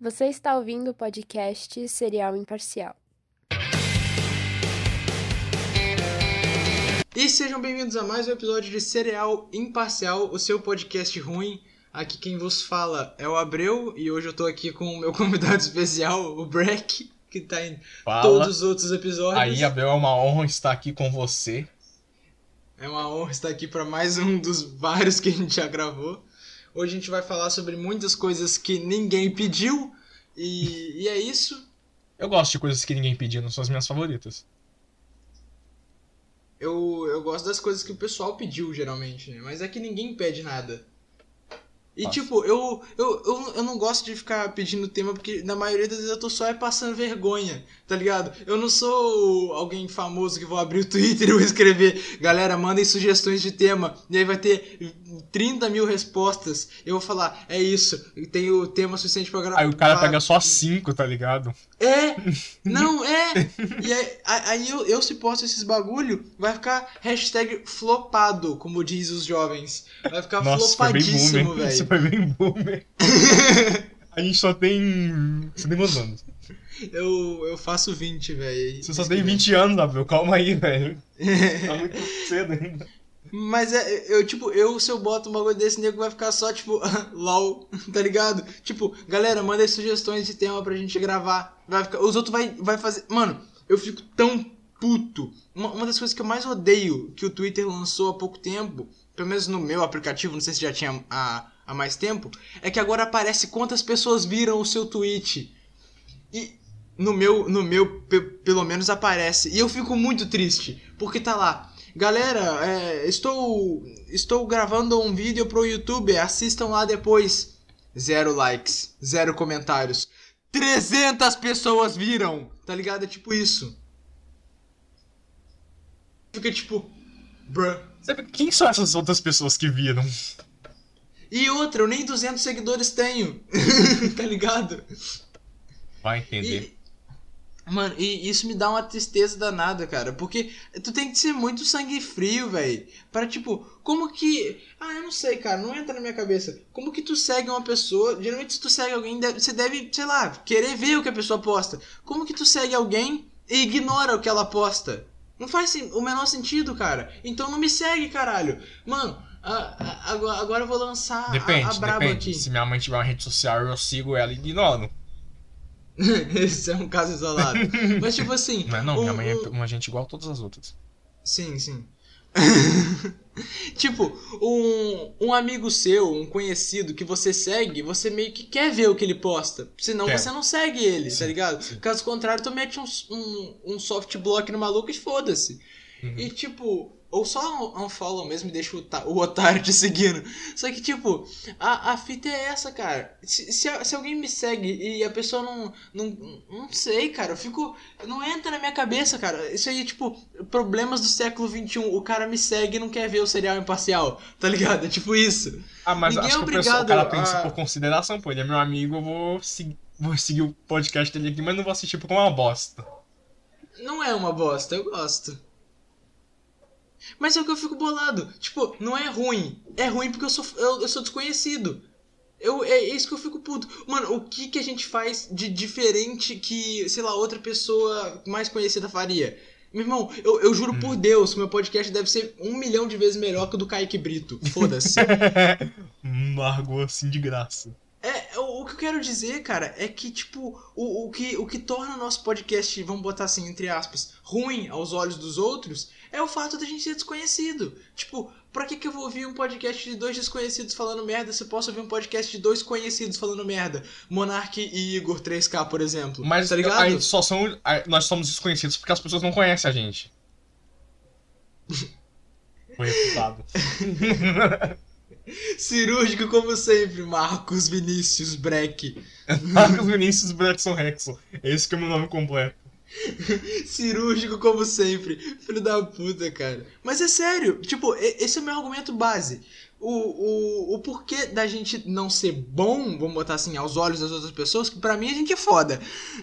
Você está ouvindo o podcast Serial Imparcial. E sejam bem-vindos a mais um episódio de Cereal Imparcial, o seu podcast ruim. Aqui quem vos fala é o Abreu e hoje eu tô aqui com o meu convidado especial, o Breck, que tá em Fala. todos os outros episódios. Aí, Abel, é uma honra estar aqui com você. É uma honra estar aqui para mais um dos vários que a gente já gravou. Hoje a gente vai falar sobre muitas coisas que ninguém pediu e, e é isso. Eu gosto de coisas que ninguém pediu, não são as minhas favoritas. Eu, eu gosto das coisas que o pessoal pediu, geralmente, né? Mas é que ninguém pede nada. E, Nossa. tipo, eu, eu, eu, eu não gosto de ficar pedindo tema porque na maioria das vezes eu tô só é passando vergonha, tá ligado? Eu não sou alguém famoso que vou abrir o Twitter e vou escrever, galera, mandem sugestões de tema, e aí vai ter 30 mil respostas. Eu vou falar, é isso, eu tenho tema suficiente pra gravar. Aí o cara pega só cinco, tá ligado? É! Não, é! E aí, aí eu, eu se posto esses bagulho, vai ficar hashtag flopado, como diz os jovens. Vai ficar Nossa, flopadíssimo, boomer. Isso velho. foi bem boomer. A gente só tem. Você tem quantos anos? Eu, eu faço 20, velho. Você só tem 20 anos, Abel. Calma aí, velho. Tá muito cedo ainda. Mas é, eu, tipo, eu, se eu boto um bagulho desse, nego vai ficar só, tipo, LOL, tá ligado? Tipo, galera, manda aí sugestões de tema pra gente gravar. Vai ficar, os outros vai, vai fazer. Mano, eu fico tão puto. Uma, uma das coisas que eu mais odeio que o Twitter lançou há pouco tempo, pelo menos no meu aplicativo, não sei se já tinha há, há mais tempo, é que agora aparece quantas pessoas viram o seu tweet. E no meu, no meu pe- pelo menos aparece. E eu fico muito triste, porque tá lá. Galera, é, estou estou gravando um vídeo pro YouTube, assistam lá depois. Zero likes, zero comentários. 300 pessoas viram, tá ligado? É tipo isso. Fica tipo, bruh. Sabe, Quem são essas outras pessoas que viram? E outra, eu nem 200 seguidores tenho, tá ligado? Vai entender. E, mano, e isso me dá uma tristeza danada, cara. Porque tu tem que ser muito sangue frio, velho. Para, tipo, como que. Ah, eu não sei, cara, não entra na minha cabeça. Como que tu segue uma pessoa. Geralmente, se tu segue alguém, você deve, sei lá, querer ver o que a pessoa posta. Como que tu segue alguém e ignora o que ela posta? Não faz o menor sentido, cara. Então não me segue, caralho. Mano, a- a- agora, eu vou lançar a- Depende, a, braba depende. aqui. Se minha mãe tiver uma rede social eu sigo ela e ignoro. Esse é um caso isolado. Mas, tipo assim. É não, minha mãe é uma gente igual a todas as outras. Sim, sim. tipo, um, um amigo seu, um conhecido que você segue, você meio que quer ver o que ele posta. Senão Quer. você não segue ele, tá Sim, ligado? sim. Caso contrário, tu mete um, um, um soft block no maluco e foda-se. Uhum. E tipo, ou só um unfollow mesmo e deixa o, otário te seguindo. Só que, tipo, a, a fita é essa, cara. Se, se, se alguém me segue e a pessoa não, não. Não sei, cara. Eu fico. Não entra na minha cabeça, cara. Isso aí, tipo, problemas do século XXI. O cara me segue e não quer ver o serial imparcial. Tá ligado? É tipo isso. Ah, mas Ninguém acho é que o, pessoal, o obrigado cara pensa a- por consideração, pô. Ele é meu amigo, eu vou, segui- vou seguir o podcast dele aqui, mas não vou assistir porque é uma bosta. Não é uma bosta, eu gosto. Mas é o que eu fico bolado. Tipo, não é ruim. É ruim porque eu sou, eu, eu sou desconhecido. Eu, é isso que eu fico puto. Mano, o que, que a gente faz de diferente que, sei lá, outra pessoa mais conhecida faria? Meu irmão, eu, eu juro por Deus que meu podcast deve ser um milhão de vezes melhor que o do Kaique Brito. Foda-se. Largou assim de graça. É, o, o que eu quero dizer, cara, é que, tipo, o, o, que, o que torna o nosso podcast, vamos botar assim, entre aspas, ruim aos olhos dos outros, é o fato da gente ser desconhecido. Tipo, pra que, que eu vou ouvir um podcast de dois desconhecidos falando merda se eu posso ouvir um podcast de dois conhecidos falando merda? Monark e Igor 3K, por exemplo. Mas tá ligado? só são. nós somos desconhecidos porque as pessoas não conhecem a gente. Foi refutado. Cirúrgico como sempre, Marcos Vinícius Breck. Marcos Vinícius Blackson Rexon. Esse que é o meu nome completo. Cirúrgico como sempre. Filho da puta, cara. Mas é sério, tipo, esse é o meu argumento base. O, o, o porquê da gente não ser bom, vamos botar assim, aos olhos das outras pessoas, que pra mim a gente é foda.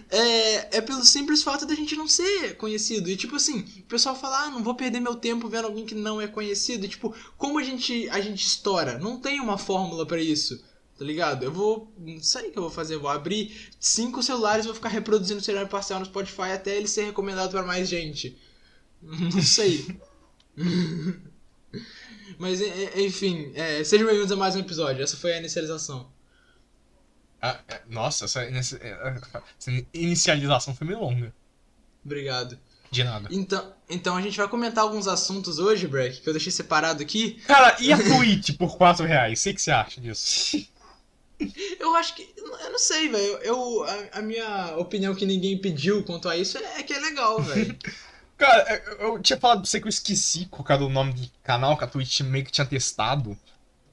É, é pelo simples fato da gente não ser conhecido. E tipo assim, o pessoal fala, ah, não vou perder meu tempo vendo alguém que não é conhecido. E, tipo, como a gente, a gente estoura? Não tem uma fórmula pra isso. Tá ligado? Eu vou. Não sei o que eu vou fazer. Eu vou abrir cinco celulares e vou ficar reproduzindo o cenário parcial no Spotify até ele ser recomendado pra mais gente. Não sei. Mas, e- e- enfim, é, sejam bem-vindos a mais um episódio. Essa foi a inicialização. Ah, é, nossa, é, essa inicialização foi meio longa. Obrigado. De nada. Então, então a gente vai comentar alguns assuntos hoje, Breck, que eu deixei separado aqui. Cara, e a Twitch por 4 reais? O que você acha disso? Eu acho que. Eu não sei, velho. Eu, a, a minha opinião que ninguém pediu quanto a isso é que é legal, velho. Cara, eu, eu tinha falado pra você que eu esqueci qual era o nome do canal que a Twitch meio que tinha testado.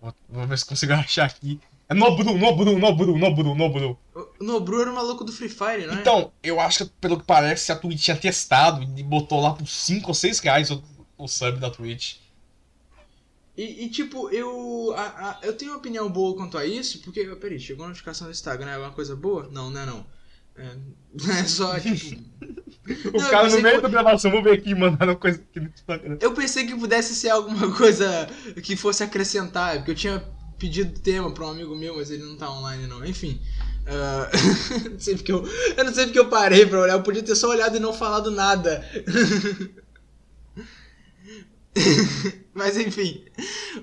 Vou, vou ver se consigo achar aqui. É Nobru, Nobru, Nobru, Nobru, Nobru. O Nobru era o maluco do Free Fire, não é? Então, eu acho que, pelo que parece, a Twitch tinha testado e botou lá por 5 ou 6 reais o, o sub da Twitch. E, e, tipo, eu. a- a- eu tenho uma opinião boa quanto a isso, porque. Peraí, chegou a notificação do Instagram, é uma coisa boa? Não, não é não. É, é só, tipo. O Não, cara no meio que- da gravação, vou ver aqui, mandaram coisa aqui no Instagram. Eu pensei que pudesse ser alguma coisa que fosse acrescentar, porque eu tinha pedido tema pra um amigo meu, mas ele não tá online não. Enfim. ah, não sei porque eu, eu não sei porque eu parei pra olhar, eu podia ter só olhado e não falado nada. Mas enfim,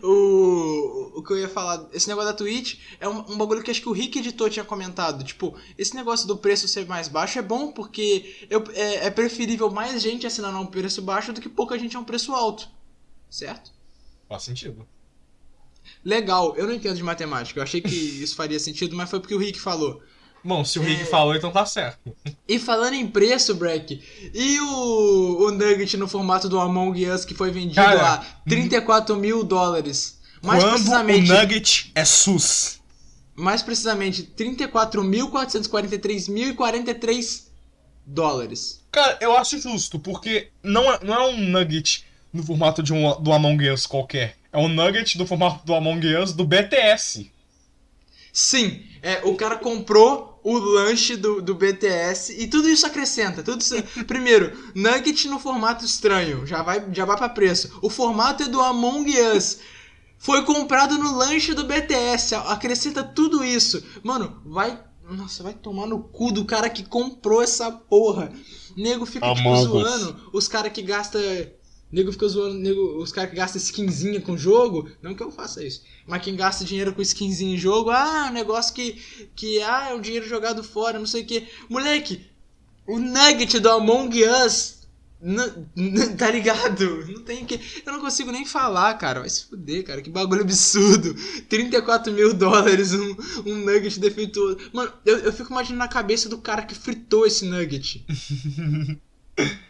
o, o que eu ia falar, esse negócio da Twitch é um, um bagulho que acho que o Rick Editor tinha comentado. Tipo, esse negócio do preço ser mais baixo é bom porque eu, é, é preferível mais gente assinando a um preço baixo do que pouca gente a um preço alto. Certo? Faz sentido. Legal, eu não entendo de matemática, eu achei que isso faria sentido, mas foi porque o Rick falou. Bom, se o Rick É. falou, então tá certo. E falando em preço, Breck, e o, o Nugget no formato do Among Us que foi vendido Cara, a 34 mil dólares? Mais precisamente, o Nugget é SUS. mais precisamente 34.443.043 dólares. Cara, eu acho justo, porque não é, não é um Nugget no formato de um, do Among Us qualquer. É um Nugget do formato do Among Us do BTS. Sim, é, o cara comprou o lanche do, do BTS e tudo isso acrescenta. Tudo isso... Primeiro, nugget no formato estranho, já vai, já vai pra preço. O formato é do Among Us. Foi comprado no lanche do BTS. Acrescenta tudo isso. Mano, vai. Nossa, vai tomar no cu do cara que comprou essa porra. Nego fica, tipo, Among zoando os caras que gasta. Nego fica zoando nego, os caras que gastam skinzinha com jogo. Não que eu faça isso. Mas quem gasta dinheiro com skinzinha em jogo, ah, é um negócio que. que ah, é um dinheiro jogado fora, não sei o que. Moleque, o nugget do Among Us. tá ligado? Não tem que. Eu não consigo nem falar, cara. Vai se fuder, cara. Que bagulho absurdo. 34 mil dólares um, um nugget defeituoso. Mano, eu, eu fico imaginando a cabeça do cara que fritou esse nugget.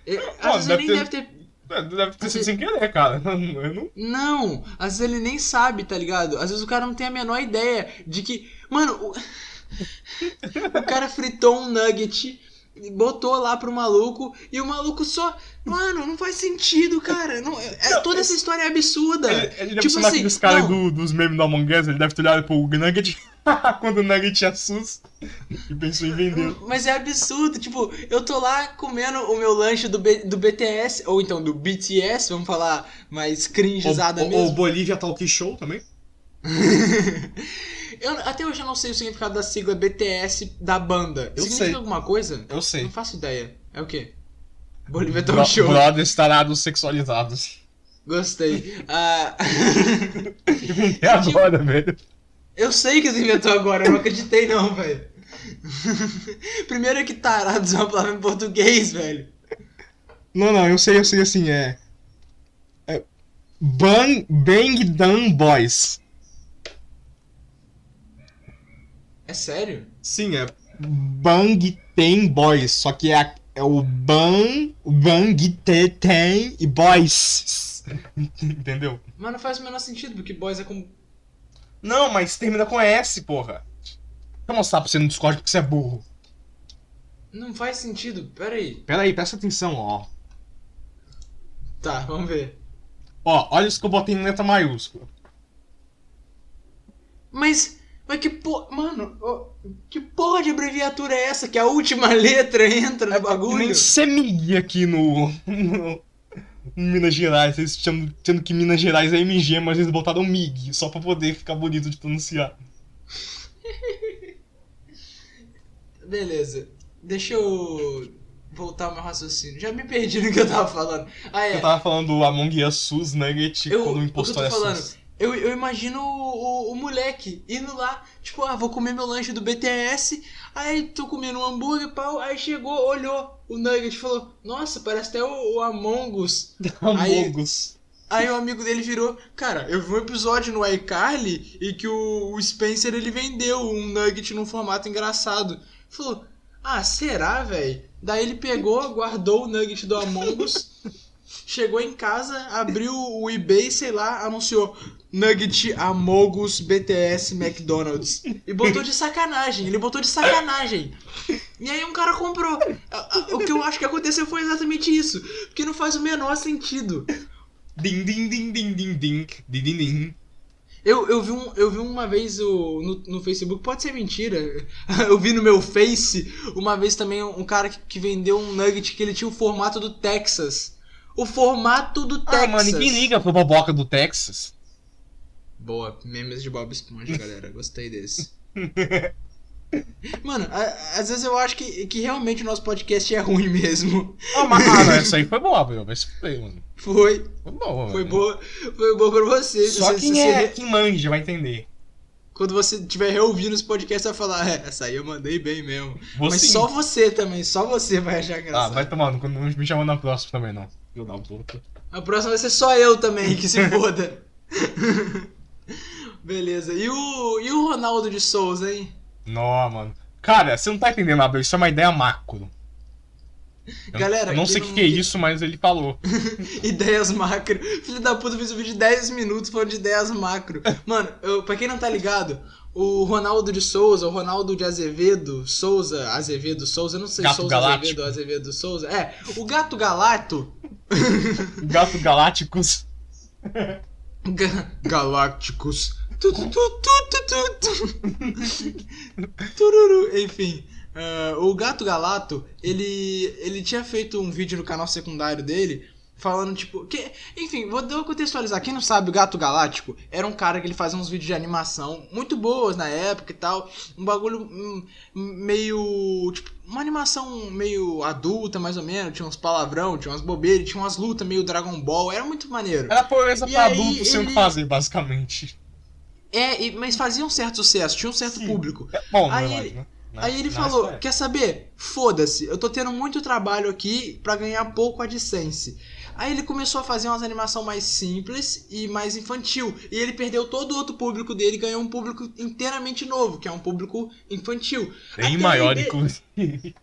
É, vezes deve ter- deve ter Deve ter sido sem querer, cara. Eu não... não, às vezes ele nem sabe, tá ligado? Às vezes o cara não tem a menor ideia de que. Mano, o, o cara fritou um nugget, e botou lá pro maluco e o maluco só. Mano, não faz sentido, cara. Não, é, Não, toda essa história é absurda. Ele, ele deve Tipo ser assim, aqueles caras não. do- dos memes do Among Us, ele deve ter olhado pro Nugget quando o Nugget SUS e pensou em vender. Mas é absurdo, tipo, eu tô lá comendo o meu lanche do, B- do BTS, ou então do BTS, vamos falar mais cringeizada Ou, mesmo. ou Bolívia Talk Show também. Eu, até hoje eu não sei o significado da sigla BTS da banda. Eu Significa sei. alguma coisa? Eu sei. Não faço ideia. É o quê? Bolívia Bro Talk Show. brothers tarados sexualizados. Gostei. Ah, É agora, velho. Eu sei que você inventou agora, eu não acreditei não, velho. Primeiro é que tarados é uma palavra em português, velho. Não, não, eu sei, eu sei assim, é. é Bang, Bang Down Boys. É sério? Sim, é Bang Tem Boys, só que é, a- é o Bang, Bang Te Tem e Boys. Entendeu? Mas não faz o menor sentido, porque boys é como. Não, mas termina com S, porra. Vou mostrar pra você no Discord porque você é burro. Não faz sentido, pera aí. Pera aí, presta atenção, ó. Tá, vamos ver. Ó, olha isso que eu botei em letra maiúscula. Mas. Mas que porra. Mano, ó, que porra de abreviatura é essa? Que a última letra entra no Que bagulho? nem CMI aqui no Minas Gerais. Eles chamam, sendo que Minas Gerais é MG, mas eles botaram MIG, só pra poder ficar bonito de pronunciar. Beleza. Deixa eu voltar ao meu raciocínio. Já me perdi no que eu tava falando. Ah, é. Eu tava falando do Among Us SUS Nugget Eu- quando o o que eu impostor tô é falando? SUS. Eu, eu imagino o, o, o moleque indo lá, tipo, ah, vou comer meu lanche do BTS, aí tô comendo um hambúrguer, pau, aí chegou, olhou o Nugget falou, nossa, parece até o, o Among Us. Among Us. Aí o amigo dele virou, cara, eu vi um episódio no iCarly e que o, o Spencer ele vendeu um nugget num formato engraçado. Falou, ah, será, velho? Daí ele pegou, guardou o nugget do Among Us, chegou em casa, abriu o eBay, sei lá, anunciou Nugget Among Us BTS McDonald's. E botou de sacanagem, ele botou de sacanagem. E aí um cara comprou. O que eu acho que aconteceu foi exatamente isso. Porque não faz o menor sentido. Din, din, din, din, din, din, din, din, din. Eu, eu, vi, um, eu vi uma vez o, no, no Facebook, pode ser mentira. Eu vi no meu Face uma vez também um cara que, que vendeu um nugget que ele tinha o formato do Texas. O formato do Texas. Ah, mano, ninguém liga pro boboca do Texas. Boa, memes de Bob Esponja, galera. Gostei desse. Mano, a- às vezes eu acho que, que realmente o nosso podcast é ruim mesmo. Ah, mas ah, não, essa aí foi boa. Vai se fuder, mano. Foi, Foi boa, foi mano. boa, foi boa pra você. Só Você- quem você- é, quem manja vai entender. Quando você estiver reouvindo esse podcast, vai falar, é, essa aí eu mandei bem mesmo. Mas Você- só você também, só você vai achar Ah, engraçado. vai tomar, não não me chama na próxima também, não. Eu dar um pouco. A próxima vai ser só eu também, que se foda. Beleza. E o, e o Ronaldo de Souza, hein? Não, mano. Cara, você não tá entendendo nada, isso é uma ideia macro. Eu- Galera, não sei o que, que é isso, mas ele falou. Ideias macro. Filho da puta fez um vídeo de 10 minutos falando de ideias macro. Mano, eu, pra quem não tá ligado, o Ronaldo de Souza, o Ronaldo de Azevedo, Souza, Azevedo, Souza, eu não sei, Gato Souza Galáctico. Azevedo, Azevedo, Souza. É, o Gato Galato. Gato Galácticos. Ga- Galácticos. Enfim, ah, o Gato Galato, ele, ele tinha feito um vídeo no canal secundário dele falando, tipo. Que, enfim, vou, vou contextualizar. Quem não sabe, o Gato Galáctico era um cara que ele fazia uns vídeos de animação muito boas na época e tal. Um bagulho hum, meio. Tipo, uma animação meio adulta, mais ou menos. Tinha uns palavrão, tinha umas bobeiras, tinha umas lutas meio Dragon Ball. Era muito maneiro. Era E pra aí, adulto sem o que ele- fazer, basicamente. É, e- mas fazia um certo sucesso, tinha um certo Sim. público. É bom, na Aí verdade, ele- né? Aí ele falou. Quer saber? Foda-se, eu tô tendo muito trabalho aqui pra ganhar pouco AdSense. Aí ele começou a fazer umas animação mais simples e mais infantil. E ele perdeu todo o outro público dele e ganhou um público inteiramente novo, que é um público infantil. Bem Até maior, aí, inclusive.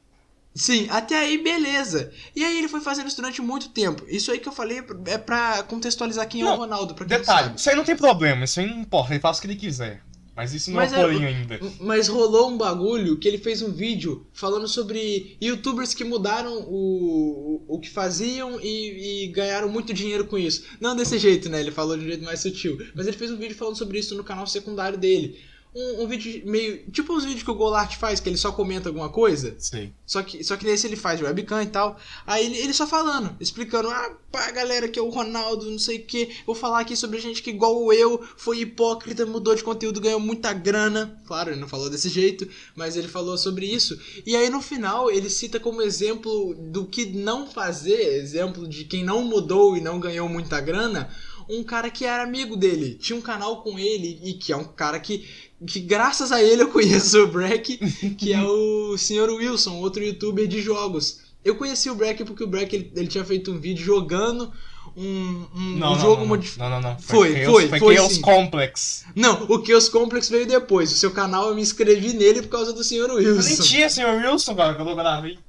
Sim, até aí beleza. E aí ele foi fazendo isso durante muito tempo. Isso aí que eu falei é pra contextualizar quem é Não, o Ronaldo, pra Detalhe, isso aí não tem problema, isso aí não importa, ele faz o que ele quiser. Mas isso não Mas é é- porém ainda. Mas rolou um bagulho que ele fez um vídeo falando sobre youtubers que mudaram o, o, o que faziam e, e ganharam muito dinheiro com isso. Não desse jeito, né? Ele falou de um jeito mais sutil. Mas ele fez um vídeo falando sobre isso no canal secundário dele. Um, um vídeo meio. Tipo os vídeos que o Golart faz, que ele só comenta alguma coisa. Sei. Só que, só que nesse ele faz webcam e tal. Aí ele, ele só falando, explicando, ah, pá, galera, que é o Ronaldo, não sei o que. Vou falar aqui sobre gente que, igual eu, foi hipócrita, mudou de conteúdo, ganhou muita grana. Claro, ele não falou desse jeito, mas ele falou sobre isso. E aí no final ele cita como exemplo do que não fazer, exemplo de quem não mudou e não ganhou muita grana. Um cara que era amigo dele, tinha um canal com ele e que é um cara que, que graças a ele eu conheço o Breck, que é o Sr. Wilson, outro youtuber de jogos. Eu conheci o Breck porque o Breck ele, ele tinha feito um vídeo jogando um, um, Não, um não, jogo modificado. não, não, não. Foi, Chaos- foi, foi foi Chaos sim. Complex. Não, o Chaos Complex veio depois. O seu canal eu me inscrevi nele por causa do Sr. Eu nem Wilson. tinha, senhor Wilson, cara, quando eu gravei.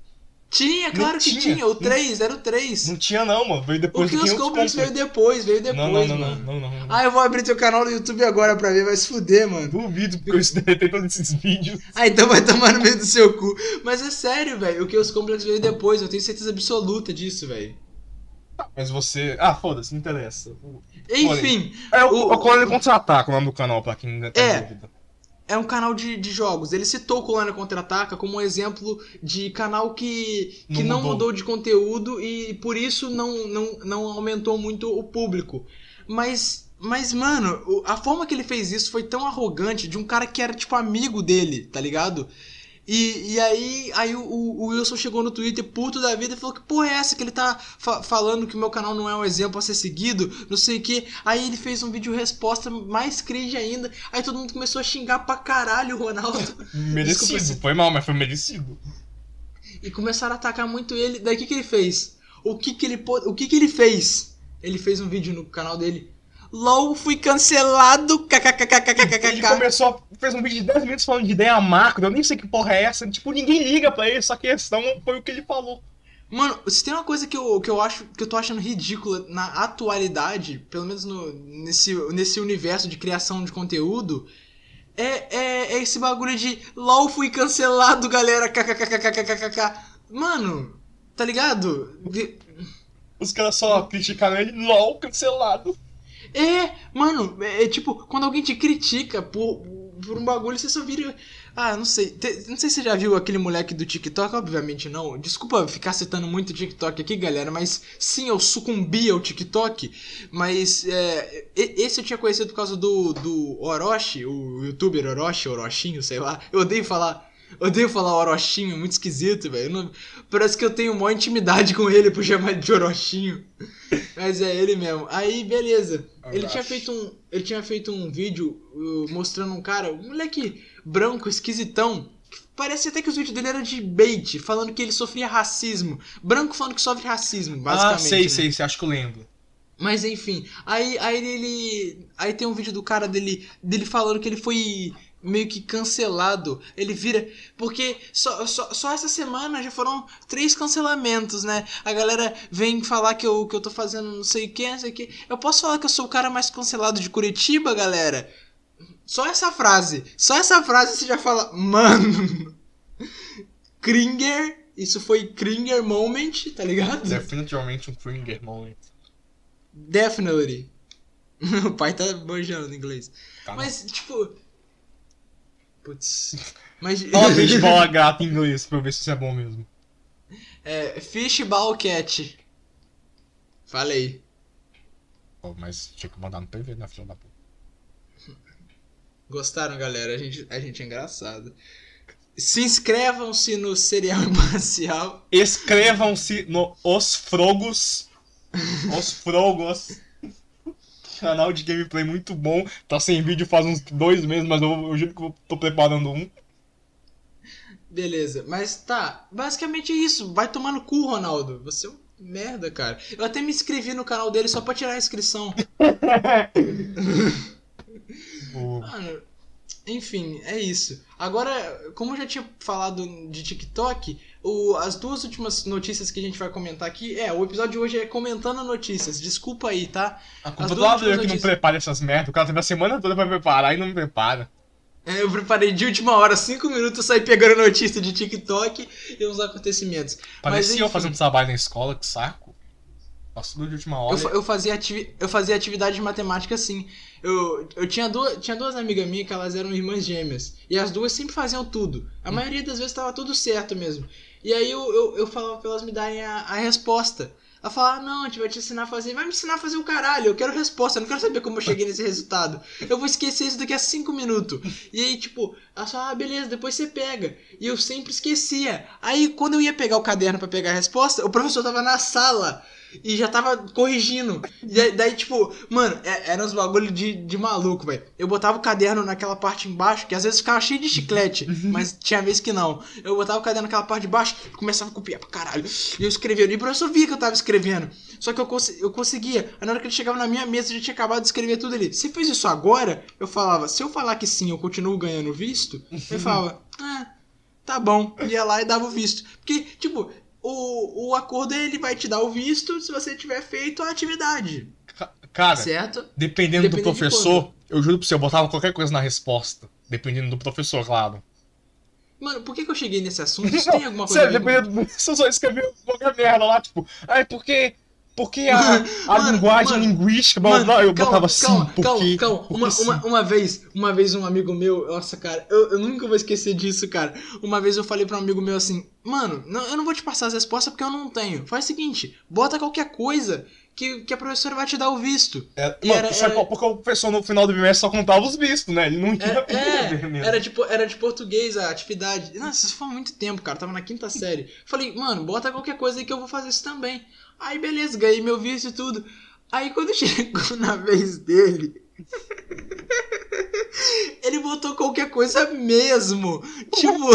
Tinha, claro Não que tinha. tinha. O 3, era o 3. Não tinha não, mano. Veio O depois do Chaos Chaos Complex veio depois, veio depois, Não, não, não, mano. não, não, não. Ah, eu vou abrir teu canal no YouTube agora pra ver, vai se fuder, mano. Duvido, porque eu deletei todos esses vídeos. Ah, então vai tomar no meio do seu cu. Mas é sério, velho. O Chaos Complex veio depois, eu tenho certeza absoluta disso, velho. Mas você... Ah, foda-se, não interessa. Enfim, É o, O- o Colônia Contra-Ataca, o nome do canal, pra quem ainda tá É. dúvida. É um canal de, de jogos. Ele citou o Colônia Contra-Ataca como um exemplo de canal que, que Não não, mudou. mudou de conteúdo e por isso não, não, não aumentou muito o público. Mas, mas mano, a forma que ele fez isso foi tão arrogante de um cara que era, tipo, amigo dele, tá ligado? E, e aí, aí o, o Wilson chegou no Twitter puto da vida e falou que porra é essa que ele tá fa falando que o meu canal não é um exemplo a ser seguido, não sei o que. Aí ele fez um vídeo resposta mais cringe ainda. Aí todo mundo começou a xingar pra caralho o Ronaldo. Merecido, Desculpa, foi mal, mas foi merecido. e começaram a atacar muito ele. Daí o que, que ele fez? O que que ele o que que ele fez? Ele fez um vídeo no canal dele. LOL fui cancelado. Ele começou, fez um vídeo de 10 minutos falando de ideia macro, eu nem sei que porra é essa. Tipo, ninguém liga pra ele, só que a questão foi o que ele falou. Mano, se tem uma coisa que eu, que eu acho que eu tô achando ridícula na atualidade, pelo menos no, nesse, nesse universo de criação de conteúdo, é, é, é esse bagulho de LOL fui cancelado, galera. kkkkkkkkk. Mano, tá ligado? Os caras só criticaram ele, LOL, cancelado. É, mano, é, é tipo, quando alguém te critica por, por um bagulho, você só vira. Ah, não sei. Te- não sei se você já viu aquele moleque do TikTok, obviamente não. Desculpa ficar citando muito TikTok aqui, galera, mas sim, eu sucumbi ao TikTok. Mas é, esse eu tinha conhecido por causa do, do Orochi, o youtuber Orochi, Orochinho, sei lá. Eu odeio falar. Odeio falar Orochinho, é muito esquisito, velho. Não- Parece que eu tenho maior intimidade com ele por chamar de Orochinho. Mas é ele mesmo. Aí, beleza. Ele tinha feito um, ele tinha feito um vídeo uh, mostrando um cara, um moleque branco, esquisitão. Parece até que os vídeos dele eram de bait, falando que ele sofria racismo. Branco falando que sofre racismo, basicamente. ah, sei, né? sei, sei, acho que eu lembro. Mas enfim, aí, aí ele. Aí tem um vídeo do cara dele, dele falando que ele foi meio que cancelado. Ele vira. Porque só, só, só essa semana já foram três cancelamentos, né? A galera vem falar que eu, que eu tô fazendo não sei o que, não sei o que. Eu posso falar que eu sou o cara mais cancelado de Curitiba, galera? Só essa frase. Só essa frase você já fala. Mano. Kringer. Isso foi Kringer Moment, tá ligado? Definitivamente um Kringer moment. Definitely. o pai tá manjando inglês. Tá, Mas, tipo. Putz. Mas. Fala beisebol gata em inglês pra eu ver se isso é bom mesmo. é. Fishball cat. Falei. Pô, mas tinha que mandar no PV, né, filho da puta. Gostaram, galera? A gente, a gente é engraçado. Se inscrevam-se no Serial Imparcial. Inscrevam-se no Os Frogos. Os Frogos. Canal de gameplay muito bom. Tá sem vídeo faz uns dois meses, mas eu, eu juro que eu tô preparando um. Beleza, mas tá. Basicamente é isso. Vai tomar no cu, Ronaldo. Você é um merda, cara. Eu até me inscrevi no canal dele só pra tirar a inscrição. Mano, enfim, é isso. Agora, como eu já tinha falado de TikTok, o- as duas últimas notícias que a gente vai comentar aqui. É, o episódio de hoje é comentando notícias. Desculpa aí, tá? A culpa do lado últimas que não notícias- prepara essas merdas. O cara teve a semana toda pra preparar e não prepara. É, Eu preparei de última hora, cinco minutos, eu saí pegando notícia de TikTok e uns acontecimentos. Parecia eu enfim. fazendo trabalho na escola, que saco. Tudo de última Eu, hora. fa- eu, fazia ativi- eu fazia atividade de matemática assim. Eu, eu tinha, duas, tinha duas amigas minhas que elas eram irmãs gêmeas. E as duas sempre faziam tudo. A maioria das vezes tava tudo certo mesmo. E aí eu, eu, eu falava pra elas me darem a, a resposta. Ela falava, ah, não, a gente vai te ensinar a fazer. Vai me ensinar a fazer o caralho, eu quero resposta, eu não quero saber como eu cheguei nesse resultado. Eu vou esquecer isso daqui a cinco minutos. E aí, tipo, ela falava, ah, beleza, depois você pega. E eu sempre esquecia. Aí, quando eu ia pegar o caderno pra pegar a resposta, o professor tava na sala. E já tava corrigindo. E aí, daí, tipo, mano, é- era uns bagulho de, de maluco, velho. Eu botava o caderno naquela parte embaixo, que às vezes ficava cheio de chiclete, mas tinha vezes que não. Eu botava o caderno naquela parte de baixo e começava a copiar pra caralho. E eu escrevia. E o professor via que eu tava escrevendo. Só que eu, cons- eu conseguia. Aí na hora que ele chegava na minha mesa, eu já tinha acabado de escrever tudo ali. Você fez isso agora? Eu falava, se eu falar que sim, eu continuo ganhando visto? Ele falava, ah, tá bom. Ia lá e dava o visto. Porque, tipo, o, o acordo ele vai te dar o visto se você tiver feito a atividade. Ca- Cara, Certo? dependendo do Dependendo de professor, eu juro pra você, eu botava qualquer coisa na resposta. Dependendo do professor, claro. Mano, por que, que eu cheguei nesse assunto? Isso tem alguma coisa Sério, dependendo do professor, só escreveu qualquer merda lá, tipo, ai, porque. Porque a, a Mano, linguagem mano, linguística, blá, Mano, blá, eu calma, botava assim, calma, porque. calma, calma. porque Uma, sim. uma, uma vez, uma vez um amigo meu, nossa, cara, eu, eu nunca vou esquecer disso, cara. Uma vez eu falei pra um amigo meu assim, mano, não, eu não vou te passar as respostas porque eu não tenho. Faz o seguinte, bota qualquer coisa que, que a professora vai te dar o visto. É, mano, era- era- porque o professor no final do bimestre só contava os vistos, né? Ele não ia É, é, era, tipo, era de português a atividade. Nossa, isso foi há muito tempo, cara. Tava na quinta série. Falei, mano, bota qualquer coisa aí que eu vou fazer isso também. Aí, beleza, ganhei meu visto e tudo. Aí, quando chegou na vez dele. Ele botou qualquer coisa mesmo. Tipo.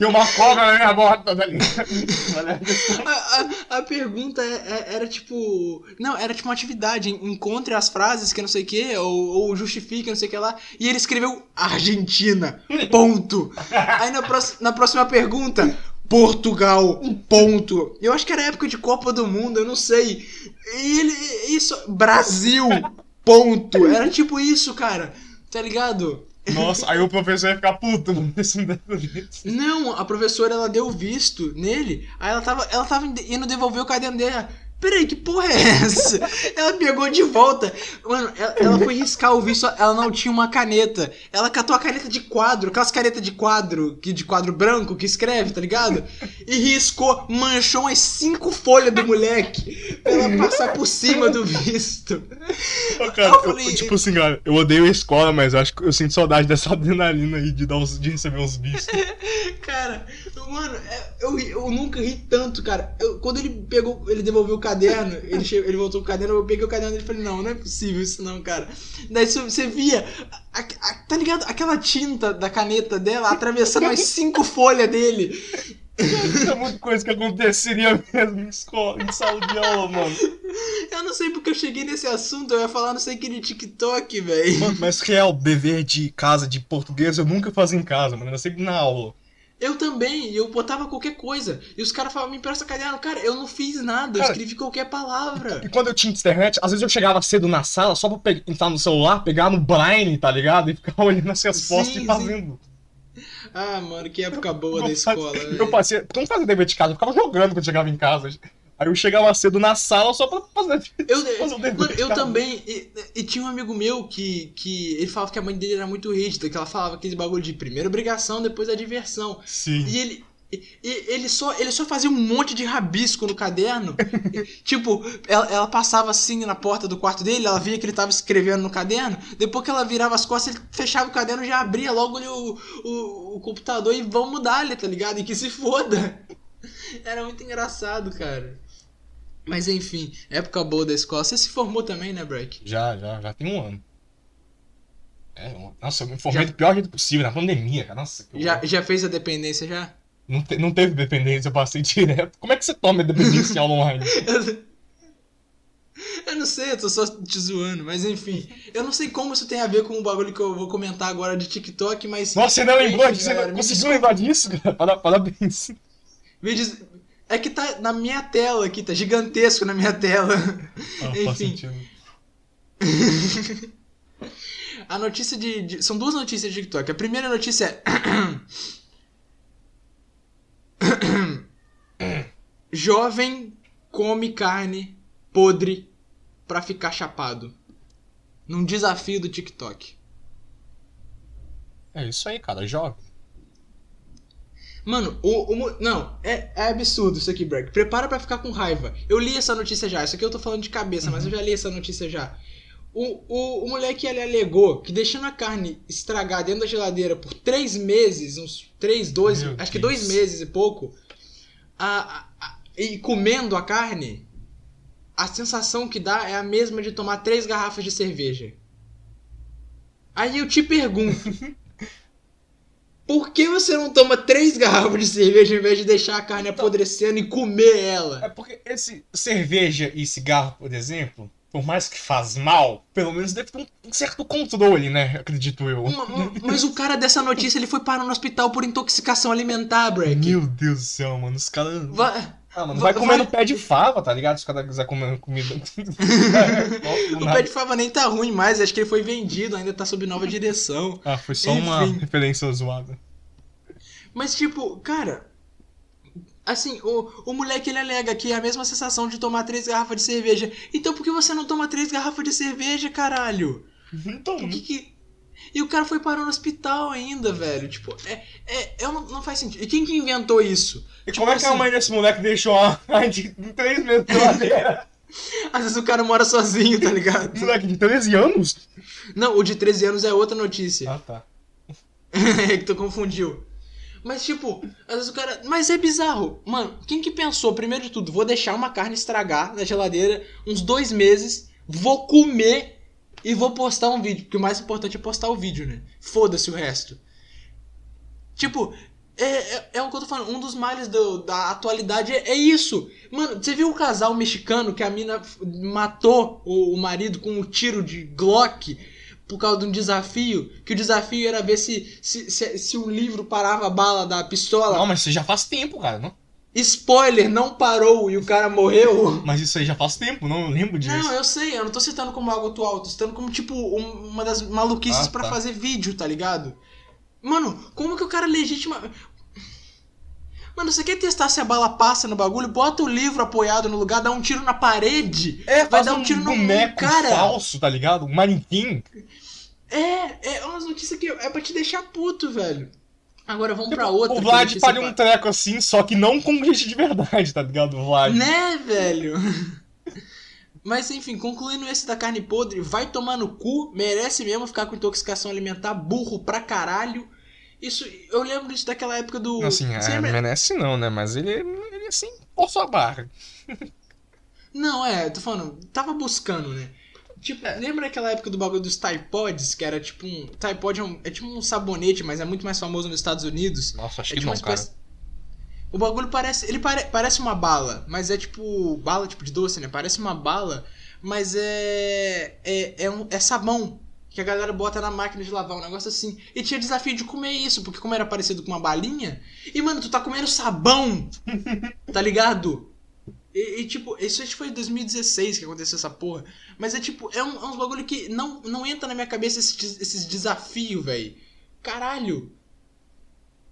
Tem uma cobra na minha bota, tá ligado? A, a, a pergunta é- é- era tipo. Não, era tipo uma atividade. Encontre as frases que não sei o que, ou, ou justifique, não sei o que lá. E ele escreveu Argentina. Ponto. Aí na, próxima- na próxima pergunta. Portugal, ponto. Eu acho que era época de Copa do Mundo, eu não sei. E ele. Isso. Brasil, ponto. Era tipo isso, cara. Tá ligado? Nossa, aí o professor ia ficar puto, isso. Não, a professora ela deu visto nele, aí ela tava, ela tava indo devolver o caderno dela. Peraí, que porra é essa? ela pegou de volta. Mano, ela, ela foi riscar o visto, ela não tinha uma caneta. Ela catou a caneta de quadro, aquelas canetas de quadro, que de quadro branco que escreve, tá ligado? E riscou, manchou umas cinco folhas do moleque pra ela passar por cima do visto. Ô, cara, Eu eu- falei- tipo assim, cara, eu odeio a escola, mas eu acho que eu sinto saudade dessa adrenalina aí de, dar uns, de receber uns vistos. Cara, mano, é- eu, eu nunca ri tanto, cara. Eu- quando ele pegou, ele devolveu o caderno, ele, che- ele voltou com o caderno, eu peguei o caderno dele e falei, não, não é possível isso não, cara. Daí você- via, a- a- tá ligado? Aquela tinta da caneta dela atravessando as cinco folhas dele. É muita coisa que aconteceria mesmo em escola, em sala de aula, mano. Eu não sei porque eu cheguei nesse assunto, eu ia falar não sei que de TikTok, velho. Mano, mas real, dever de casa de português eu nunca fazia em casa, mano. Era sempre na aula. Eu também, eu botava qualquer coisa. E os caras falavam, me empresta caderno. Cara, eu não fiz nada, eu Cara, escrevi qualquer palavra. E quando eu tinha internet, às vezes eu chegava cedo na sala só pra pe- entrar no celular, pegar no Braille, tá ligado? E ficar olhando as respostas Sim, e fazendo. Ah, mano, que época boa da Eu escola. fazia- velho. Eu passei. Não fazia dever de casa, eu ficava jogando quando chegava em casa. Aí eu chegava cedo na sala só pra fazer. Eu, fazer dever eu também. E, e tinha um amigo meu que, que ele falava que a mãe dele era muito rígida, que ela falava aquele bagulho de primeira obrigação, depois a diversão. Sim. E ele. e- ele só, ele só fazia um monte de rabisco no caderno. Tipo, ela, ela passava assim na porta do quarto dele, ela via que ele tava escrevendo no caderno. Depois que ela virava as costas, ele fechava o caderno e já abria logo ali o, o, o computador e vamos mudar ele, tá ligado? E que se foda. Era muito engraçado, cara. Mas enfim, época boa da escola. Você se formou também, né, Break? Já, já, já tem um ano. É, nossa, eu me informei do pior jeito possível, na pandemia, cara. Nossa, que Já, já fez a dependência já? Não, te- não teve dependência, eu passei direto. Como é que você toma dependência em aula online? Eu não sei, eu tô só te zoando, mas enfim. Eu não sei como isso tem a ver com o bagulho que eu vou comentar agora de TikTok, mas. Nossa, você não lembrou disso? Você me conseguiu lembrar disso, cara? Para- Parabéns. É que tá na minha tela aqui, tá gigantesco na minha tela. Ah, Enfim. A notícia de, de- São duas notícias de TikTok. A primeira notícia é. Jovem come carne podre pra ficar chapado. Num desafio do TikTok. É isso aí, cara, jovem. Mano, o, o não, é, é absurdo isso aqui, Breck. Prepara pra ficar com raiva. Eu li essa notícia já. Isso aqui eu tô falando de cabeça, mas eu já li essa notícia já. O, o, o moleque ele alegou que deixando a carne estragar dentro da geladeira por três meses, uns três, dois, Meu acho que Deus. dois meses e pouco, a, a- a- e comendo a carne, a sensação que dá é a mesma de tomar três garrafas de cerveja. Aí eu te pergunto. Por que você não toma três garrafas de cerveja em vez de deixar a carne apodrecendo e comer É ela? porque esse cerveja e cigarro, por exemplo, por mais que faz mal, pelo menos deve ter um- certo controle, né? Acredito eu. Ma- ma- Mas o cara dessa notícia ele foi parar no hospital por intoxicação alimentar, Breck. Meu Deus do céu, mano. Os caras. Va- Ah, mano, vai- vai comendo vai- pé de fava, tá ligado? Se o cara quiser comer comida. O pé de fava nem tá ruim mais, acho que ele foi vendido, ainda tá sob nova direção. Ah, foi só uma Enfim. referência zoada. Mas tipo, cara. Assim, o, o moleque ele alega que é a mesma sensação de tomar três garrafas de cerveja. Então por que você não toma três garrafas de cerveja, caralho? Então, Por que que. E o cara foi parar no hospital ainda, velho. Tipo, é. é, é não, não faz sentido. E quem que inventou isso? E Tipo como é que a assim- mãe desse moleque deixou a de 3 meses de geladeira? Às vezes o cara mora sozinho, tá ligado? moleque de 13 anos? Não, o de 13 anos é outra notícia. Ah, tá. É que tu confundiu. Mas, tipo, às vezes o cara. Mas é bizarro. Mano, quem que pensou, primeiro de tudo, vou deixar uma carne estragar na geladeira uns dois meses, vou comer e vou postar um vídeo. Porque o mais importante é postar o vídeo, né? Foda-se o resto. Tipo, é, é, é o que eu tô falando. Um dos males do- da atualidade é, é isso. Mano, você viu o casal mexicano que a mina matou o, o marido com um tiro de Glock por causa de um desafio? Que o desafio era ver se, se, se, se o livro parava a bala da pistola. Não, mas isso já faz tempo, cara, não? Spoiler, não parou e o cara morreu. Mas isso aí já faz tempo, não eu lembro disso. Não, eu sei, eu não tô citando como algo atual, tô citando como, tipo, um- uma das maluquices Ah, pra tá. fazer vídeo, tá ligado? Mano, como que o cara legitima. Mano, você quer testar se a bala passa no bagulho? Bota o livro apoiado no lugar, dá um tiro na parede. É, vai faz dar um um tiro no boneco cara. falso, tá ligado? Um manequim. É, é umas notícias que é pra te deixar puto, velho. Agora vamos pra outra. o Vlad faria um treco assim, só que não com gente de verdade, tá ligado? O Vlad. Né, velho? Mas enfim, concluindo esse da carne podre, vai tomar no cu, merece mesmo ficar com intoxicação alimentar, burro pra caralho. Isso, eu lembro disso daquela época do. Assim, é, lembra- merece não, né? Mas ele, ele assim, forçou a barra. Não, é, tô falando, tava buscando, né? Tipo, lembra aquela época do bagulho dos Typods, que era tipo um. Typod é, um- é tipo um sabonete, mas é muito mais famoso nos Estados Unidos. Nossa, acho É que tipo não, cara. O bagulho parece. Ele pare- parece uma bala, mas é tipo. Bala tipo de doce, né? Parece uma bala, mas é. É, é, um, é sabão. Que a galera bota na máquina de lavar, um negócio assim. E tinha desafio de comer isso, porque como era parecido com uma balinha. E, mano, tu tá comendo sabão! tá ligado? E, e, tipo, isso acho que foi em 2016 que aconteceu essa porra. Mas é tipo, é, um, é uns bagulho que não, não entra na minha cabeça esse esses desafios, velho. Caralho!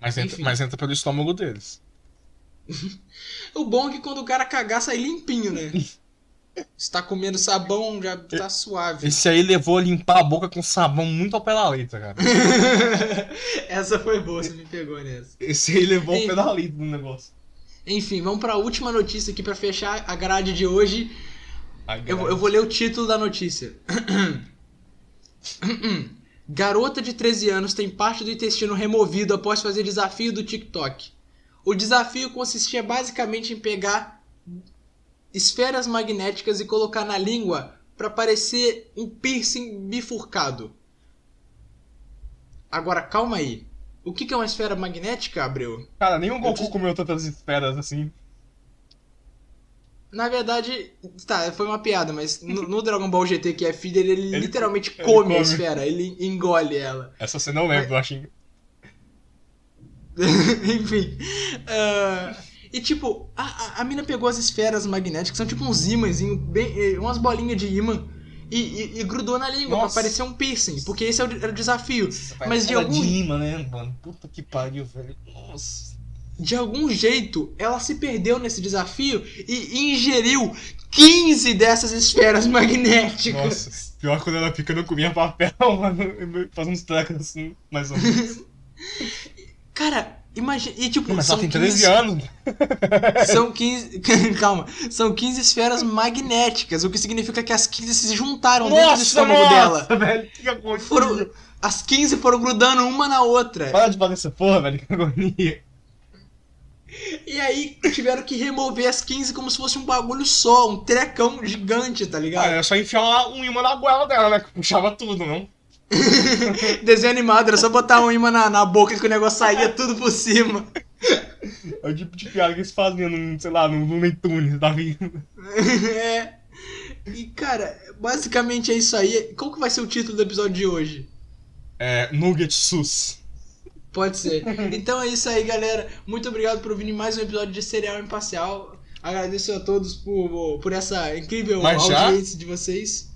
Mas entra, Enfim. mas entra pelo estômago deles. O bom é que quando o cara cagar, sai limpinho, né? Se tá comendo sabão, já tá suave. Esse aí levou a limpar a boca com sabão muito ao pé da letra, cara. Essa foi boa, você me pegou nessa. Esse aí levou Ei. ao pé da letra do negócio. Enfim, vamos pra última notícia aqui pra fechar a grade de hoje. Ai, Eu, eu vou ler o título da notícia. Garota de 13 anos tem parte do intestino removido após fazer desafio do TikTok. O desafio consistia basicamente em pegar esferas magnéticas e colocar na língua para parecer um piercing bifurcado. Agora calma aí. O que que é uma esfera magnética, Abreu? Cara, nem o Goku te- comeu tantas esferas assim. Na verdade, tá, foi uma piada, mas no, no Dragon Ball GT, que é filho, ele, Ele- literalmente ele come, a come. esfera, ele engole ela. Essa você não lembra, eu acho. Enfim. ah, e tipo, a, a, a mina pegou as esferas magnéticas, são tipo uns ímãzinhos, bem, eh, umas bolinhas de imã, e, e- e grudou na língua Nossa. pra parecer um piercing, porque esse é o, era o desafio. Mas Mas de algum, imã, né, mano? Puta que pariu, velho. Nossa. de algum jeito, ela se perdeu nesse desafio e, e ingeriu 15 dessas esferas magnéticas. Nossa, pior quando ela fica, eu não comia papel, mano. Faz uns trecos assim, mais ou menos. Cara, imagina. E tipo, Mas são ela tem 15 13 anos. São 15. Calma. São 15 esferas magnéticas, o que significa que as 15 se juntaram dentro do estômago dela. velho. Que agonia. Foram, as 15 foram grudando uma na outra. Para de fazer essa porra, velho. Que agonia. E aí tiveram que remover as 15 como se fosse um bagulho só, um trecão gigante, tá Ah, ligado? era só enfiar um imã na goela dela, né? Que puxava tudo, não? Desenho animado, era só botar um imã na, na boca que o negócio saía tudo por cima. É o tipo de piada que eles faziam, no, sei lá, no Looney Tunes da vida. é. E cara, basicamente é isso aí. Qual que vai ser o título do episódio de hoje? É, Nugget Sus. Pode ser. Então é isso aí, galera. Muito obrigado por ouvir mais um episódio de Serial Imparcial. Agradeço a todos por, por essa incrível Mas já? audiência de vocês.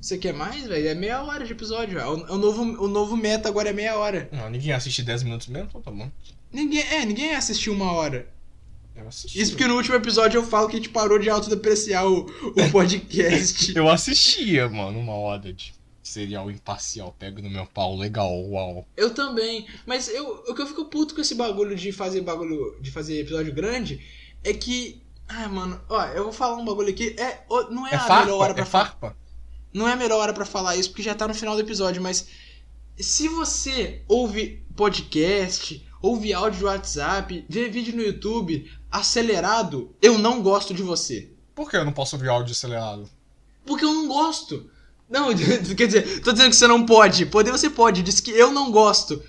Você quer mais, velho? É meia hora de episódio. já. O, o novo, o novo meta agora é meia hora. Não, ninguém assiste 10 minutos mesmo, então tá bom. Ninguém, é, ninguém assistiu uma hora. Eu assisti. Isso porque no último episódio eu falo que a gente parou de autodepreciar o, o podcast. Eu assistia, mano, uma hora de Serial imparcial, pega no meu pau, legal, uau. Eu também. Mas eu, o que eu fico puto com esse bagulho de fazer bagulho. de fazer episódio grande é que. Ah, mano, ó, eu vou falar um bagulho aqui. É, não é, É a farpa? melhor hora pra É falar. Não é a melhor hora pra falar isso, porque já tá no final do episódio, mas se você ouve podcast, ouve áudio de WhatsApp, vê vídeo no YouTube acelerado, eu não gosto de você. Por que eu não posso ouvir áudio acelerado? Porque eu não gosto. Não, quer dizer, tô dizendo que você não pode. Poder você pode, disse que eu não gosto.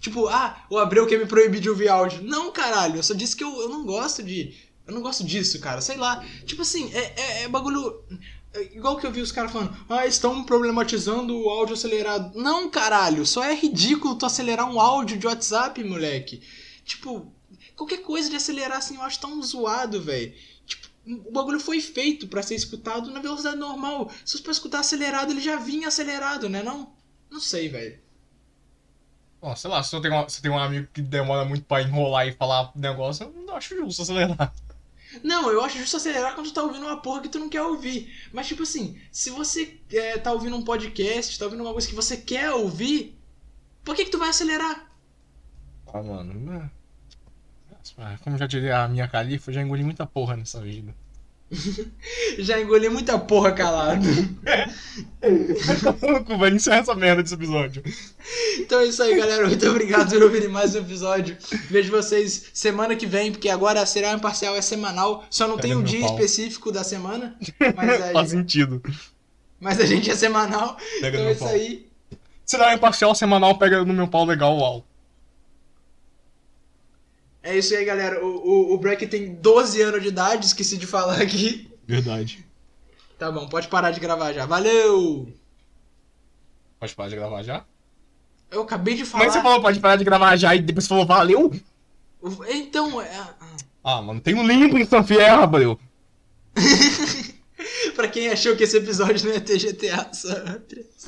Tipo, ah, o Abreu quer me proibir de ouvir áudio. Não, caralho, eu só disse que eu, eu não gosto de. Eu não gosto disso, cara. Sei lá. Tipo assim, é, é, é bagulho. Igual que eu vi os caras falando, ah, estão problematizando o áudio acelerado. Não, caralho, só é ridículo tu acelerar um áudio de WhatsApp, moleque. Tipo, qualquer coisa de acelerar assim eu acho tão zoado, velho. Tipo, o bagulho foi feito pra ser escutado na velocidade normal. Se fosse pra escutar acelerado, ele já vinha acelerado, né? Não? Não sei, velho. Ó, sei lá, se eu tenho, se eu tenho um amigo que demora muito pra enrolar e falar negócio, eu não acho justo acelerar. Não, eu acho justo acelerar quando tu tá ouvindo uma porra que tu não quer ouvir. Mas, tipo assim, se você é, tá ouvindo um podcast, tá ouvindo uma coisa que você quer ouvir, por que que tu vai acelerar? Ah, mano. Ah, Como já diria a minha califa, eu já engoli muita porra nessa vida. Já engoli muita porra calado. Maluco, velho, encerra essa merda desse episódio. Então é isso aí, galera. Muito obrigado por ouvirem mais um episódio. Vejo vocês semana que vem, porque agora a Serial Imparcial é semanal. Só não tem um dia pau. específico da semana. Mas Faz sentido. mas a gente é semanal. Pega então é isso pau. aí. Se dá um imparcial semanal, pega no meu pau legal, uau. É isso aí, galera. O, o, o Breck tem 12 anos de idade, esqueci de falar aqui. Verdade. Tá bom, pode parar de gravar já. Valeu! Pode parar de gravar já? Eu acabei de falar. Mas você falou pode parar de gravar já e depois você falou valeu? Então, é... ah. Ah, mano, tem um limbo em São Fierro, Abreu. pra quem achou que esse episódio não ia ter GTA San Andreas.